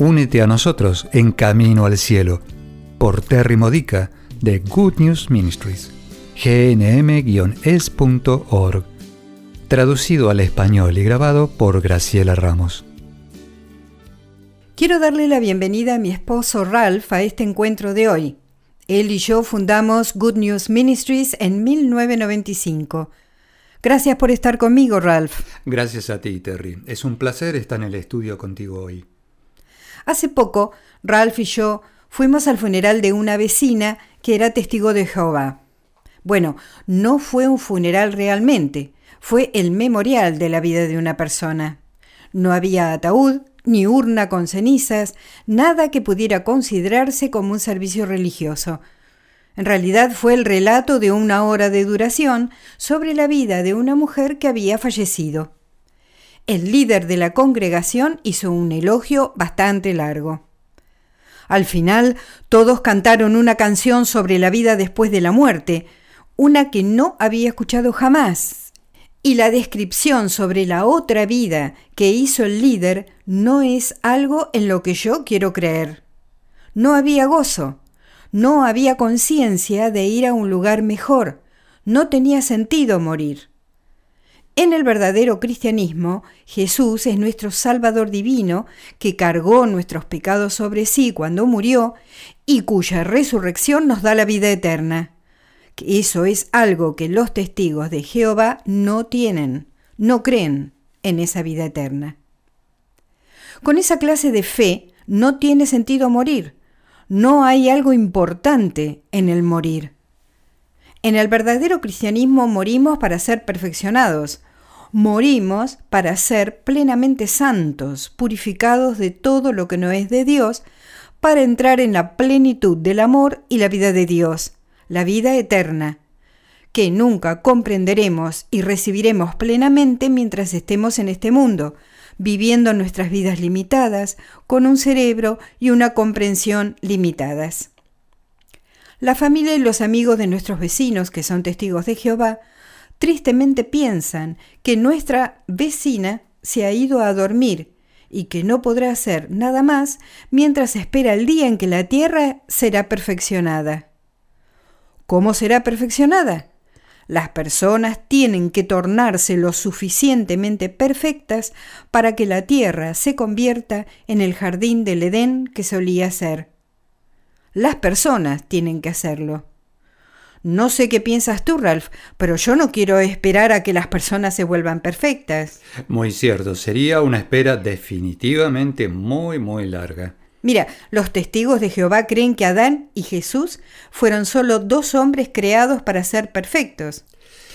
únete a nosotros en Camino al Cielo por Terry Modica de Good News Ministries, gnm-es.org, traducido al español y grabado por Graciela Ramos. Quiero darle la bienvenida a mi esposo Ralph a este encuentro de hoy. Él y yo fundamos Good News Ministries en 1995. Gracias por estar conmigo, Ralph. Gracias a ti, Terry. Es un placer estar en el estudio contigo hoy. Hace poco, Ralph y yo fuimos al funeral de una vecina que era testigo de Jehová. Bueno, no fue un funeral realmente, fue el memorial de la vida de una persona. No había ataúd, ni urna con cenizas, nada que pudiera considerarse como un servicio religioso. En realidad fue el relato de una hora de duración sobre la vida de una mujer que había fallecido. El líder de la congregación hizo un elogio bastante largo. Al final, todos cantaron una canción sobre la vida después de la muerte, una que no había escuchado jamás. Y la descripción sobre la otra vida que hizo el líder no es algo en lo que yo quiero creer. No había gozo, no había conciencia de ir a un lugar mejor, no tenía sentido morir. En el verdadero cristianismo, Jesús es nuestro Salvador divino, que cargó nuestros pecados sobre sí cuando murió y cuya resurrección nos da la vida eterna. Eso es algo que los testigos de Jehová no tienen, no creen en esa vida eterna. Con esa clase de fe no tiene sentido morir, no hay algo importante en el morir. En el verdadero cristianismo morimos para ser perfeccionados, morimos para ser plenamente santos, purificados de todo lo que no es de Dios, para entrar en la plenitud del amor y la vida de Dios, la vida eterna, que nunca comprenderemos y recibiremos plenamente mientras estemos en este mundo, viviendo nuestras vidas limitadas, con un cerebro y una comprensión limitadas. La familia y los amigos de nuestros vecinos, que son testigos de Jehová, tristemente piensan que nuestra vecina se ha ido a dormir y que no podrá hacer nada más mientras espera el día en que la tierra será perfeccionada. ¿Cómo será perfeccionada? Las personas tienen que tornarse lo suficientemente perfectas para que la tierra se convierta en el jardín del Edén que solía ser. Las personas tienen que hacerlo. No sé qué piensas tú, Ralph, pero yo no quiero esperar a que las personas se vuelvan perfectas. Muy cierto, sería una espera definitivamente muy, muy larga. Mira, los testigos de Jehová creen que Adán y Jesús fueron solo dos hombres creados para ser perfectos.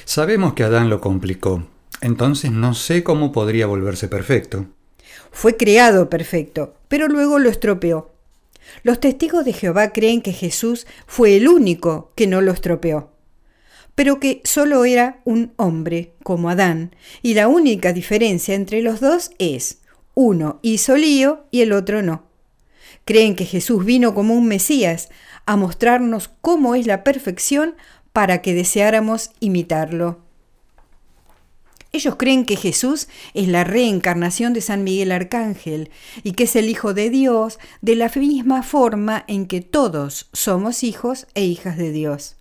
Sabemos que Adán lo complicó, entonces no sé cómo podría volverse perfecto. Fue creado perfecto, pero luego lo estropeó. Los testigos de Jehová creen que Jesús fue el único que no lo estropeó, pero que solo era un hombre, como Adán, y la única diferencia entre los dos es, uno hizo lío y el otro no. Creen que Jesús vino como un Mesías a mostrarnos cómo es la perfección para que deseáramos imitarlo. Ellos creen que Jesús es la reencarnación de San Miguel Arcángel y que es el Hijo de Dios de la misma forma en que todos somos hijos e hijas de Dios.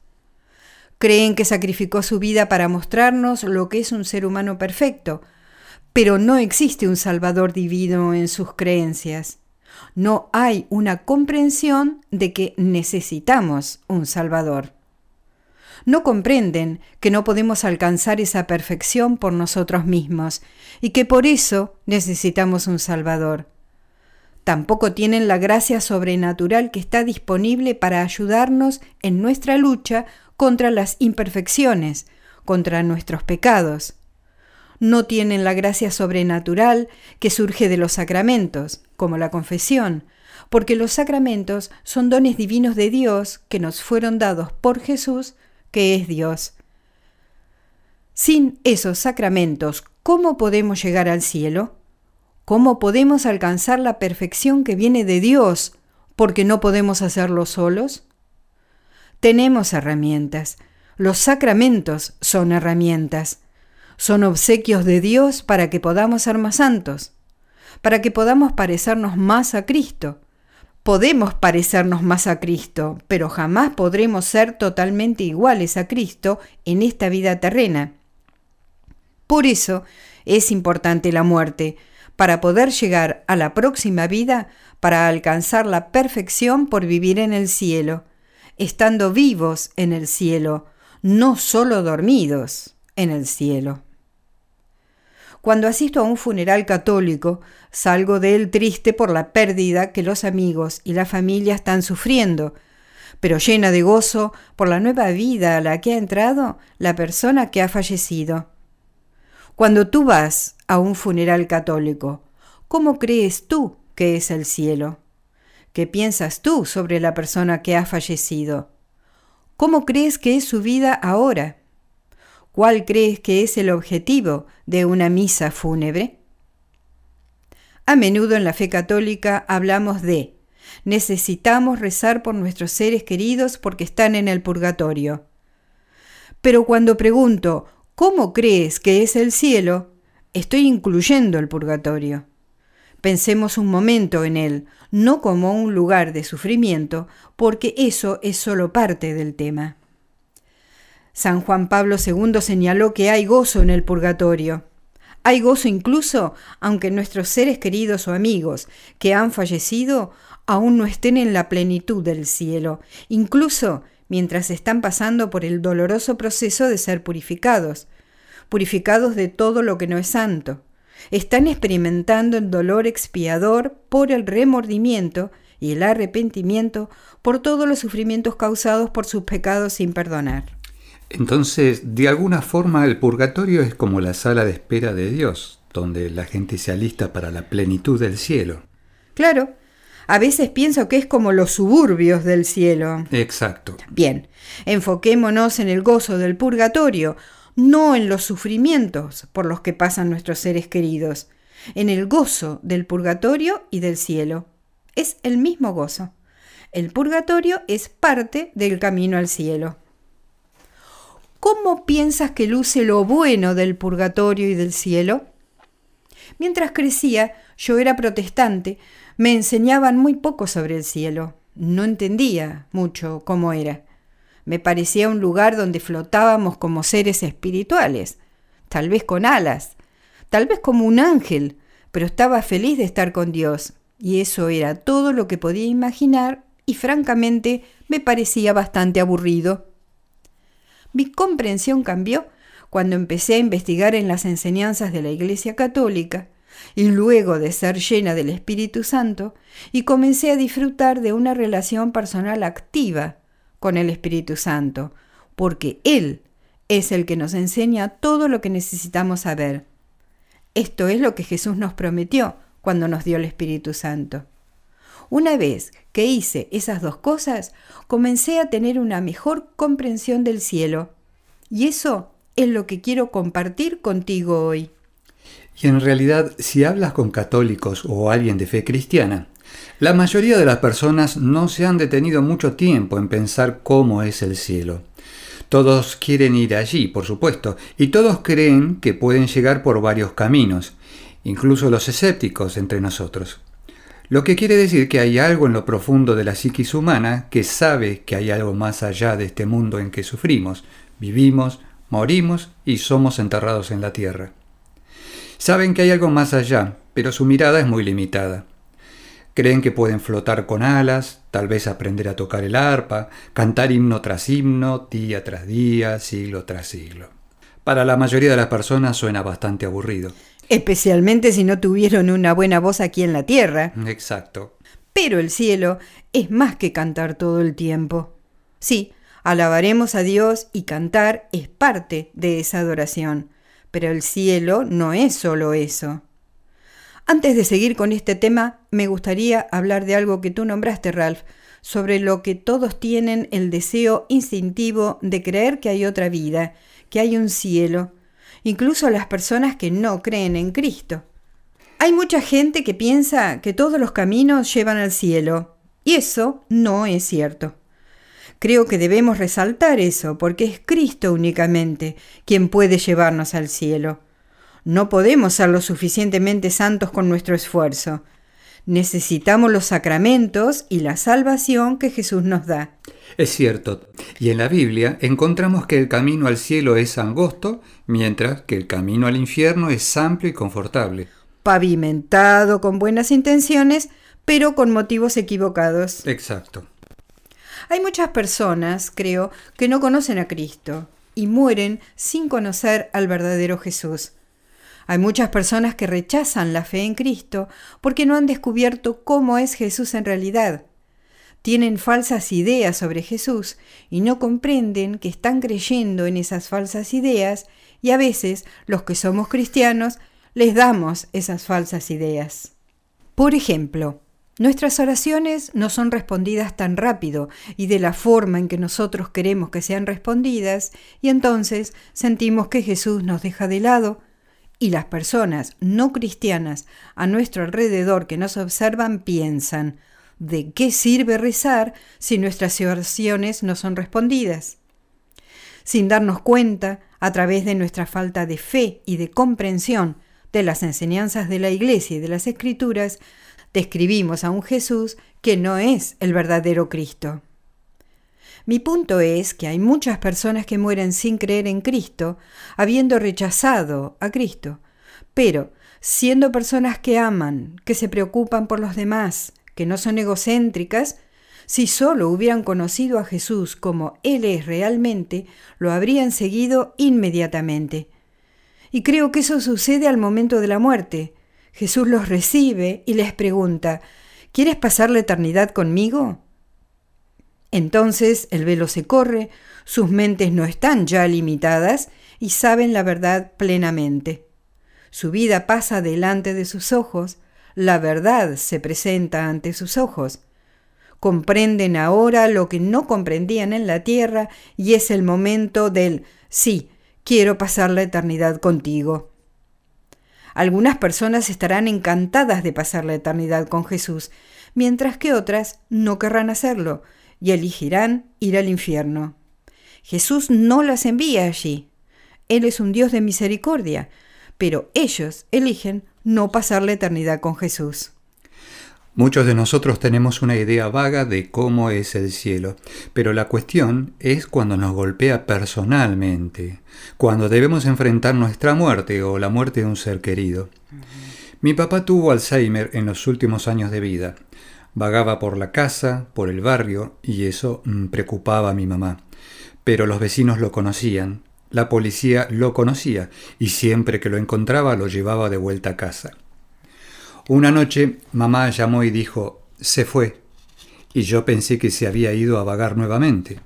Creen que sacrificó su vida para mostrarnos lo que es un ser humano perfecto, pero no existe un Salvador divino en sus creencias. No hay una comprensión de que necesitamos un Salvador no comprenden que no podemos alcanzar esa perfección por nosotros mismos y que por eso necesitamos un Salvador. Tampoco tienen la gracia sobrenatural que está disponible para ayudarnos en nuestra lucha contra las imperfecciones, contra nuestros pecados. no tienen la gracia sobrenatural que surge de los sacramentos, como la confesión, porque los sacramentos son dones divinos de Dios que nos fueron dados por Jesús, que es Dios. Sin esos sacramentos, ¿cómo podemos llegar al cielo? ¿Cómo podemos alcanzar la perfección que viene de Dios porque no podemos hacerlo solos? Tenemos herramientas. Los sacramentos son herramientas. Son obsequios de Dios para que podamos ser más santos, para que podamos parecernos más a Cristo. Podemos parecernos más a Cristo, pero jamás podremos ser totalmente iguales a Cristo en esta vida terrena. Por eso es importante la muerte, para poder llegar a la próxima vida, para alcanzar la perfección por vivir en el cielo, estando vivos en el cielo, no solo dormidos en el cielo. Cuando asisto a un funeral católico, salgo de él triste por la pérdida que los amigos y la familia están sufriendo, pero llena de gozo por la nueva vida a la que ha entrado la persona que ha fallecido. Cuando tú vas a un funeral católico, ¿cómo crees tú que es el cielo? ¿Qué piensas tú sobre la persona que ha fallecido? ¿Cómo crees que es su vida ahora? ¿Cuál crees que es el objetivo de una misa fúnebre? A menudo en la fe católica hablamos de necesitamos rezar por nuestros seres queridos porque están en el purgatorio. Pero cuando pregunto ¿Cómo crees que es el cielo? Estoy incluyendo el purgatorio. Pensemos un momento en él, no como un lugar de sufrimiento, porque eso es solo parte del tema. San Juan Pablo II señaló que hay gozo en el purgatorio. Hay gozo incluso aunque nuestros seres queridos o amigos que han fallecido aún no estén en la plenitud del cielo, incluso mientras están pasando por el doloroso proceso de ser purificados, purificados de todo lo que no es santo. Están experimentando el dolor expiador por el remordimiento y el arrepentimiento por todos los sufrimientos causados por sus pecados sin perdonar. Entonces, de alguna forma, el purgatorio es como la sala de espera de Dios, donde la gente se alista para la plenitud del cielo. Claro, a veces pienso que es como los suburbios del cielo. Exacto. Bien, enfoquémonos en el gozo del purgatorio, no en los sufrimientos por los que pasan nuestros seres queridos, en el gozo del purgatorio y del cielo. Es el mismo gozo. El purgatorio es parte del camino al cielo. ¿Cómo piensas que luce lo bueno del purgatorio y del cielo? Mientras crecía, yo era protestante, me enseñaban muy poco sobre el cielo. No entendía mucho cómo era. Me parecía un lugar donde flotábamos como seres espirituales, tal vez con alas, tal vez como un ángel, pero estaba feliz de estar con Dios, y eso era todo lo que podía imaginar, y francamente me parecía bastante aburrido. Mi comprensión cambió cuando empecé a investigar en las enseñanzas de la Iglesia Católica y luego de ser llena del Espíritu Santo, y comencé a disfrutar de una relación personal activa con el Espíritu Santo, porque Él es el que nos enseña todo lo que necesitamos saber. Esto es lo que Jesús nos prometió cuando nos dio el Espíritu Santo. Una vez que hice esas dos cosas, comencé a tener una mejor comprensión del cielo. Y eso es lo que quiero compartir contigo hoy. Y en realidad, si hablas con católicos o alguien de fe cristiana, la mayoría de las personas no se han detenido mucho tiempo en pensar cómo es el cielo. Todos quieren ir allí, por supuesto, y todos creen que pueden llegar por varios caminos, incluso los escépticos entre nosotros. Lo que quiere decir que hay algo en lo profundo de la psiquis humana que sabe que hay algo más allá de este mundo en que sufrimos, vivimos, morimos y somos enterrados en la tierra. Saben que hay algo más allá, pero su mirada es muy limitada. Creen que pueden flotar con alas, tal vez aprender a tocar el arpa, cantar himno tras himno, día tras día, siglo tras siglo. Para la mayoría de las personas suena bastante aburrido. Especialmente si no tuvieron una buena voz aquí en la tierra. Exacto. Pero el cielo es más que cantar todo el tiempo. Sí, alabaremos a Dios y cantar es parte de esa adoración pero el cielo no es solo eso. Antes de seguir con este tema, me gustaría hablar de algo que tú nombraste, Ralph, sobre lo que todos tienen el deseo instintivo de creer que hay otra vida, que hay un cielo, incluso las personas que no creen en Cristo. Hay mucha gente que piensa que todos los caminos llevan al cielo, y eso no es cierto. Creo que debemos resaltar eso, porque es Cristo únicamente quien puede llevarnos al cielo. No podemos ser lo suficientemente santos con nuestro esfuerzo. Necesitamos los sacramentos y la salvación que Jesús nos da. Es cierto, y en la Biblia encontramos que el camino al cielo es angosto, mientras que el camino al infierno es amplio y confortable. Pavimentado con buenas intenciones, pero con motivos equivocados. Exacto. Hay muchas personas, creo, que no conocen a Cristo y mueren sin conocer al verdadero Jesús. Hay muchas personas que rechazan la fe en Cristo porque no han descubierto cómo es Jesús en realidad. Tienen falsas ideas sobre Jesús y no comprenden que están creyendo en esas falsas ideas y a veces los que somos cristianos les damos esas falsas ideas. Por ejemplo, nuestras oraciones no son respondidas tan rápido y de la forma en que nosotros queremos que sean respondidas y entonces sentimos que Jesús nos deja de lado y las personas no cristianas a nuestro alrededor que nos observan piensan, ¿de qué sirve rezar si nuestras oraciones no son respondidas? Sin darnos cuenta, a través de nuestra falta de fe y de comprensión de las enseñanzas de la Iglesia y de las Escrituras, describimos a un Jesús que no es el verdadero Cristo. Mi punto es que hay muchas personas que mueren sin creer en Cristo, habiendo rechazado a Cristo, pero siendo personas que aman, que se preocupan por los demás, que no son egocéntricas, si solo hubieran conocido a Jesús como Él es realmente, lo habrían seguido inmediatamente. Y creo que eso sucede al momento de la muerte. Jesús los recibe y les pregunta, ¿Quieres pasar la eternidad conmigo? Entonces el velo se corre, sus mentes no están ya limitadas y saben la verdad plenamente. Su vida pasa delante de sus ojos, la verdad se presenta ante sus ojos. Comprenden ahora lo que no comprendían en la tierra y es el momento del sí, quiero pasar la eternidad contigo. Algunas personas estarán encantadas de pasar la eternidad con Jesús, mientras que otras no querrán hacerlo, y elegirán ir al infierno. Jesús no las envía allí. Él es un Dios de misericordia, pero ellos eligen no pasar la eternidad con Jesús. Muchos de nosotros tenemos una idea vaga de cómo es el cielo, pero la cuestión es cuando nos golpea personalmente, cuando debemos enfrentar nuestra muerte o la muerte de un ser querido. Mi papá tuvo Alzheimer en los últimos años de vida. Vagaba por la casa, por el barrio, y eso mm, preocupaba a mi mamá. Pero los vecinos lo conocían, la policía lo conocía, y siempre que lo encontraba lo llevaba de vuelta a casa. Una noche mamá llamó y dijo, se fue, y yo pensé que se había ido a vagar nuevamente.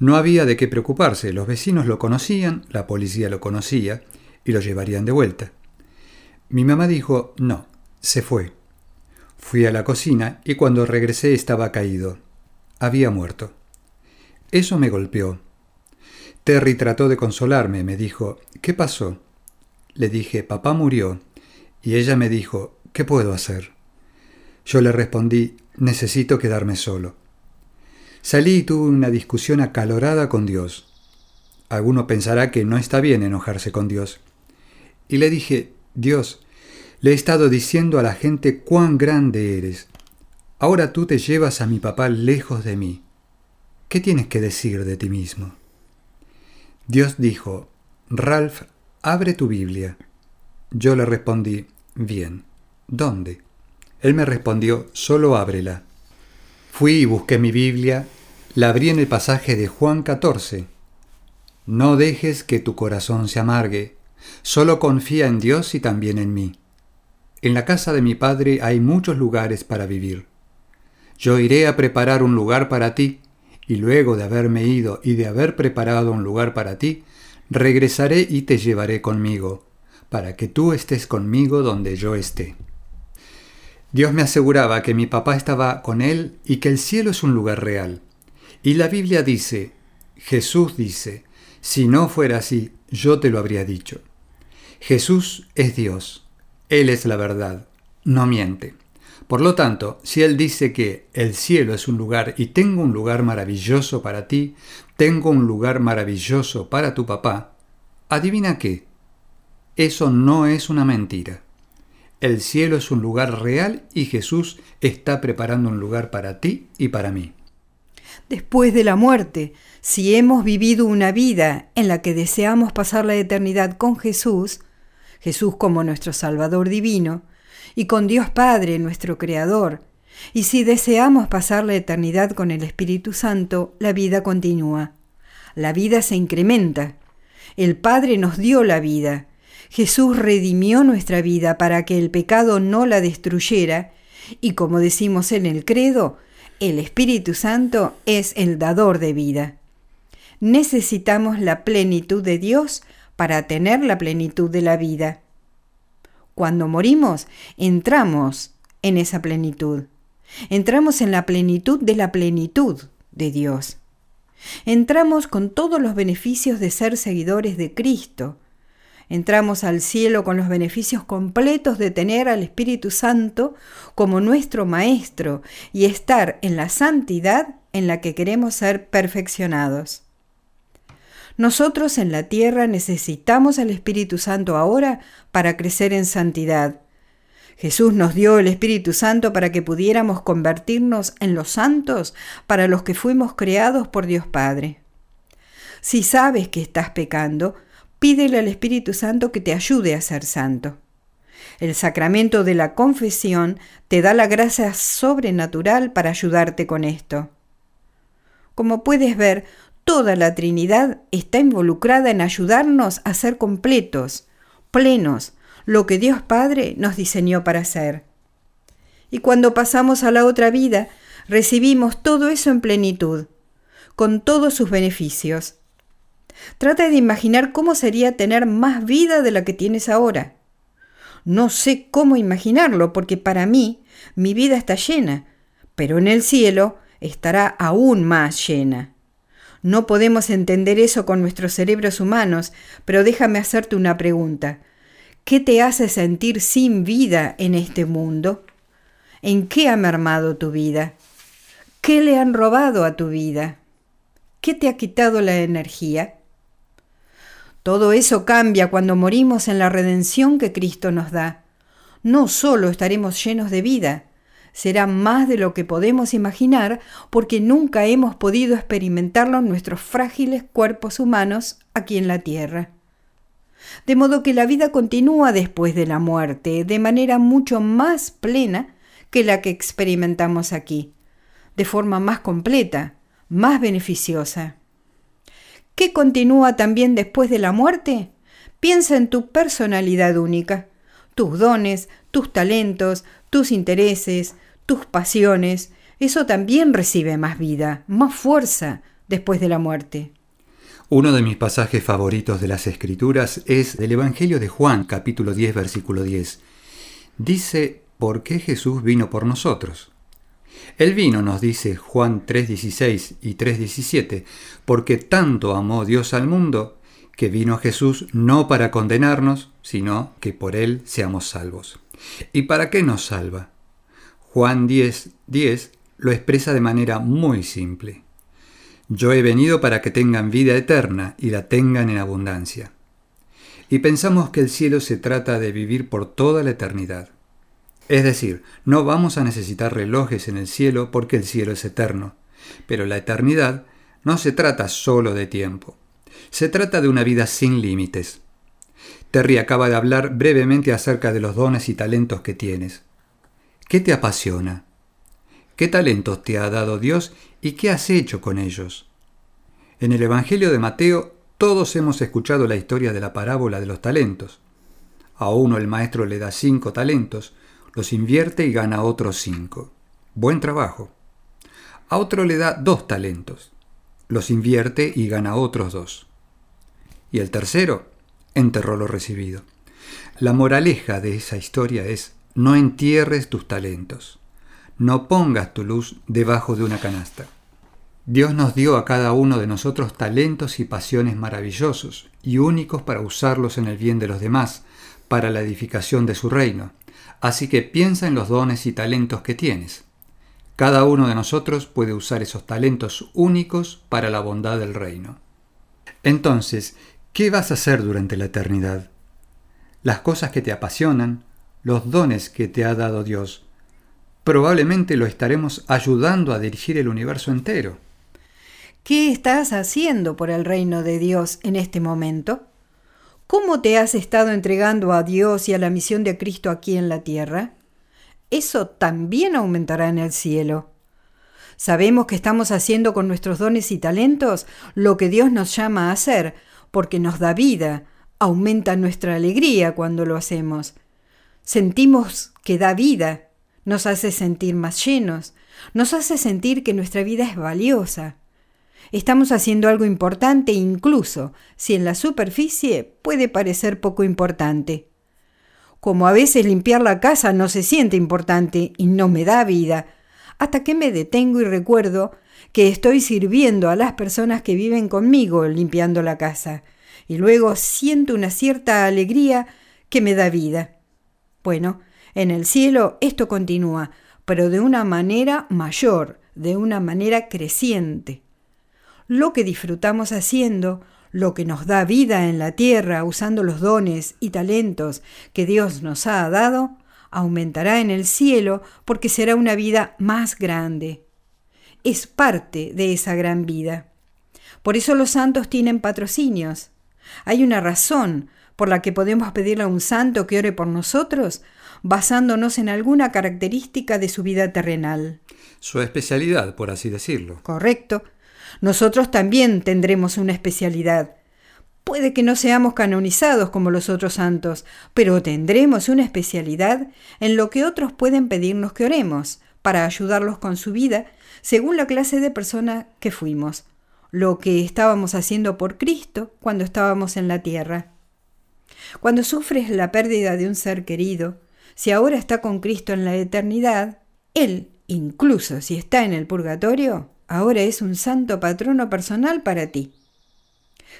No había de qué preocuparse, los vecinos lo conocían, la policía lo conocía, y lo llevarían de vuelta. Mi mamá dijo, no, se fue. Fui a la cocina y cuando regresé estaba caído. Había muerto. Eso me golpeó. Terry trató de consolarme, me dijo, ¿qué pasó? Le dije, papá murió. Y ella me dijo, ¿qué puedo hacer? Yo le respondí, necesito quedarme solo. Salí y tuve una discusión acalorada con Dios. Alguno pensará que no está bien enojarse con Dios. Y le dije, Dios, le he estado diciendo a la gente cuán grande eres. Ahora tú te llevas a mi papá lejos de mí. ¿Qué tienes que decir de ti mismo? Dios dijo, Ralph, abre tu Biblia. Yo le respondí, bien, ¿dónde? Él me respondió, solo ábrela. Fui y busqué mi Biblia, la abrí en el pasaje de Juan 14. No dejes que tu corazón se amargue, solo confía en Dios y también en mí. En la casa de mi padre hay muchos lugares para vivir. Yo iré a preparar un lugar para ti, y luego de haberme ido y de haber preparado un lugar para ti, Regresaré y te llevaré conmigo, para que tú estés conmigo donde yo esté. Dios me aseguraba que mi papá estaba con él y que el cielo es un lugar real. Y la Biblia dice, Jesús dice, si no fuera así, yo te lo habría dicho. Jesús es Dios, Él es la verdad, no miente. Por lo tanto, si Él dice que el cielo es un lugar y tengo un lugar maravilloso para ti, tengo un lugar maravilloso para tu papá, adivina qué, eso no es una mentira. El cielo es un lugar real y Jesús está preparando un lugar para ti y para mí. Después de la muerte, si hemos vivido una vida en la que deseamos pasar la eternidad con Jesús, Jesús como nuestro Salvador divino, y con Dios Padre, nuestro Creador, y si deseamos pasar la eternidad con el Espíritu Santo, la vida continúa. La vida se incrementa. El Padre nos dio la vida. Jesús redimió nuestra vida para que el pecado no la destruyera, y como decimos en el credo, el Espíritu Santo es el dador de vida. Necesitamos la plenitud de Dios para tener la plenitud de la vida. Cuando morimos, entramos en esa plenitud. Entramos en la plenitud de la plenitud de Dios. Entramos con todos los beneficios de ser seguidores de Cristo. Entramos al cielo con los beneficios completos de tener al Espíritu Santo como nuestro Maestro y estar en la santidad en la que queremos ser perfeccionados. Nosotros en la tierra necesitamos al Espíritu Santo ahora para crecer en santidad. Jesús nos dio el Espíritu Santo para que pudiéramos convertirnos en los santos para los que fuimos creados por Dios Padre. Si sabes que estás pecando, pídele al Espíritu Santo que te ayude a ser santo. El sacramento de la confesión te da la gracia sobrenatural para ayudarte con esto. Como puedes ver, Toda la Trinidad está involucrada en ayudarnos a ser completos, plenos, lo que Dios Padre nos diseñó para ser. Y cuando pasamos a la otra vida, recibimos todo eso en plenitud, con todos sus beneficios. Trata de imaginar cómo sería tener más vida de la que tienes ahora. No sé cómo imaginarlo, porque para mí mi vida está llena, pero en el cielo estará aún más llena. No podemos entender eso con nuestros cerebros humanos, pero déjame hacerte una pregunta. ¿Qué te hace sentir sin vida en este mundo? ¿En qué ha mermado tu vida? ¿Qué le han robado a tu vida? ¿Qué te ha quitado la energía? Todo eso cambia cuando morimos en la redención que Cristo nos da. No solo estaremos llenos de vida, será más de lo que podemos imaginar porque nunca hemos podido experimentarlo en nuestros frágiles cuerpos humanos aquí en la Tierra. De modo que la vida continúa después de la muerte de manera mucho más plena que la que experimentamos aquí, de forma más completa, más beneficiosa. ¿Qué continúa también después de la muerte? Piensa en tu personalidad única, tus dones, tus talentos, tus intereses, tus pasiones, eso también recibe más vida, más fuerza después de la muerte. Uno de mis pasajes favoritos de las Escrituras es del Evangelio de Juan, capítulo 10, versículo 10. Dice, ¿por qué Jesús vino por nosotros? El vino, nos dice Juan 3:16 y 3:17, porque tanto amó Dios al mundo, que vino Jesús no para condenarnos, sino que por él seamos salvos. ¿Y para qué nos salva? Juan 10, 10 lo expresa de manera muy simple. Yo he venido para que tengan vida eterna y la tengan en abundancia. Y pensamos que el cielo se trata de vivir por toda la eternidad. Es decir, no vamos a necesitar relojes en el cielo porque el cielo es eterno. Pero la eternidad no se trata solo de tiempo. Se trata de una vida sin límites. Terry acaba de hablar brevemente acerca de los dones y talentos que tienes. ¿Qué te apasiona? ¿Qué talentos te ha dado Dios y qué has hecho con ellos? En el Evangelio de Mateo todos hemos escuchado la historia de la parábola de los talentos. A uno el maestro le da cinco talentos, los invierte y gana otros cinco. Buen trabajo. A otro le da dos talentos, los invierte y gana otros dos. y el tercero enterró lo recibido. La moraleja de esa historia es, no entierres tus talentos, no pongas tu luz debajo de una canasta. Dios nos dio a cada uno de nosotros talentos y pasiones maravillosos y únicos para usarlos en el bien de los demás, para la edificación de su reino. Así que piensa en los dones y talentos que tienes. Cada uno de nosotros puede usar esos talentos únicos para la bondad del reino. Entonces, ¿qué vas a hacer durante la eternidad? Las cosas que te apasionan, los dones que te ha dado Dios, probablemente lo estaremos ayudando a dirigir el universo entero. ¿Qué estás haciendo por el reino de Dios en este momento? ¿Cómo te has estado entregando a Dios y a la misión de Cristo aquí en la tierra? Eso también aumentará en el cielo. Sabemos que estamos haciendo con nuestros dones y talentos lo que Dios nos llama a hacer, porque nos da vida, aumenta nuestra alegría cuando lo hacemos. Sentimos que da vida, nos hace sentir más llenos, nos hace sentir que nuestra vida es valiosa. Estamos haciendo algo importante incluso si en la superficie puede parecer poco importante. Como a veces limpiar la casa no se siente importante y no me da vida, hasta que me detengo y recuerdo que estoy sirviendo a las personas que viven conmigo limpiando la casa, y luego siento una cierta alegría que me da vida. Bueno, en el cielo esto continúa, pero de una manera mayor, de una manera creciente lo que disfrutamos haciendo, lo que nos da vida en la tierra usando los dones y talentos que Dios nos ha dado, aumentará en el cielo porque será una vida más grande. Es parte de esa gran vida. Por eso los santos tienen patrocinios. Hay una razón por la que podemos pedirle a un santo que ore por nosotros basándonos en alguna característica de su vida terrenal. Su especialidad, por así decirlo. Correcto. Nosotros también tendremos una especialidad. Puede que no seamos canonizados como los otros santos, pero tendremos una especialidad en lo que otros pueden pedirnos que oremos, para ayudarlos con su vida, según la clase de persona que fuimos, lo que estábamos haciendo por Cristo cuando estábamos en la tierra. Cuando sufres la pérdida de un ser querido, si ahora está con Cristo en la eternidad, Él, incluso si está en el purgatorio, ahora es un santo patrono personal para ti.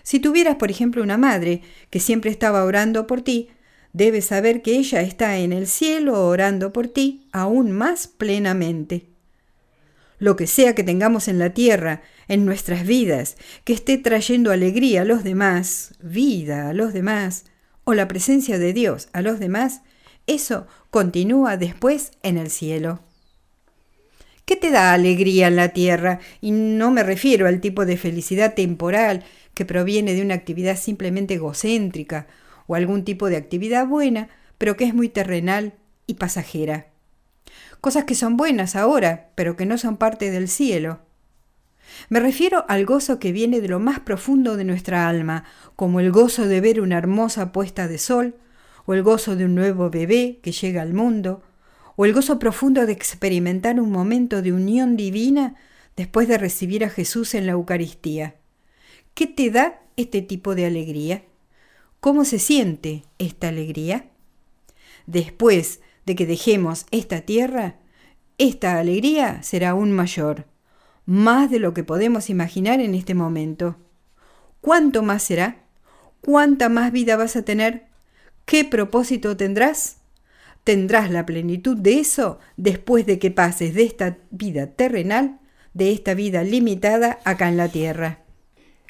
Si tuvieras, por ejemplo, una madre que siempre estaba orando por ti, debes saber que ella está en el cielo orando por ti aún más plenamente. Lo que sea que tengamos en la tierra, en nuestras vidas, que esté trayendo alegría a los demás, vida a los demás, o la presencia de Dios a los demás, eso continúa después en el cielo. ¿Qué te da alegría en la tierra? Y no me refiero al tipo de felicidad temporal que proviene de una actividad simplemente egocéntrica o algún tipo de actividad buena, pero que es muy terrenal y pasajera. Cosas que son buenas ahora, pero que no son parte del cielo. Me refiero al gozo que viene de lo más profundo de nuestra alma, como el gozo de ver una hermosa puesta de sol, o el gozo de un nuevo bebé que llega al mundo, o el gozo profundo de experimentar un momento de unión divina después de recibir a Jesús en la Eucaristía. ¿Qué te da este tipo de alegría? ¿Cómo se siente esta alegría? Después de que dejemos esta tierra, esta alegría será aún mayor, más de lo que podemos imaginar en este momento. ¿Cuánto más será? ¿Cuánta más vida vas a tener? ¿Qué propósito tendrás? Tendrás la plenitud de eso después de que pases de esta vida terrenal, de esta vida limitada acá en la tierra.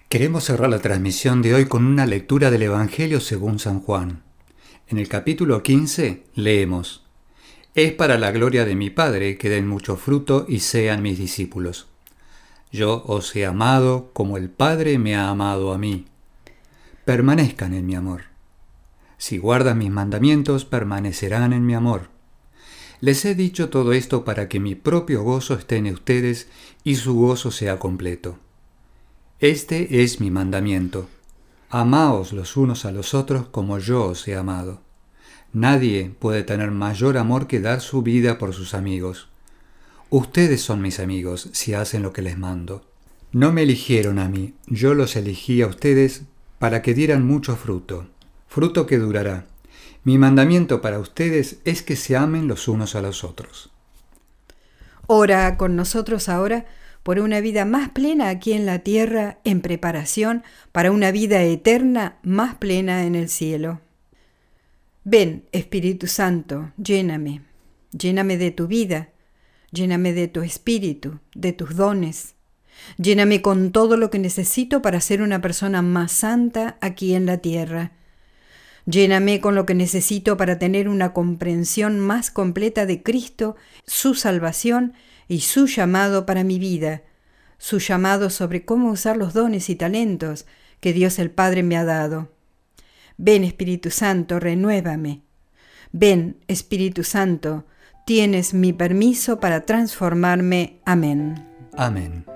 Queremos cerrar la transmisión de hoy con una lectura del Evangelio según San Juan. En el capítulo 15 leemos, Es para la gloria de mi Padre que den mucho fruto y sean mis discípulos. Yo os he amado como el Padre me ha amado a mí. Permanezcan en mi amor. Si guardan mis mandamientos, permanecerán en mi amor. Les he dicho todo esto para que mi propio gozo esté en ustedes y su gozo sea completo. Este es mi mandamiento. Amaos los unos a los otros como yo os he amado. Nadie puede tener mayor amor que dar su vida por sus amigos. Ustedes son mis amigos si hacen lo que les mando. No me eligieron a mí, yo los elegí a ustedes para que dieran mucho fruto, fruto que durará. Mi mandamiento para ustedes es que se amen los unos a los otros. Ora con nosotros ahora por una vida más plena aquí en la tierra en preparación para una vida eterna más plena en el cielo. Ven, Espíritu Santo, lléname, lléname de tu vida, lléname de tu espíritu, de tus dones. Lléname con todo lo que necesito para ser una persona más santa aquí en la tierra. Lléname con lo que necesito para tener una comprensión más completa de Cristo, su salvación y su llamado para mi vida, su llamado sobre cómo usar los dones y talentos que Dios el Padre me ha dado. Ven Espíritu Santo, renuévame. Ven Espíritu Santo, tienes mi permiso para transformarme. Amén. Amén.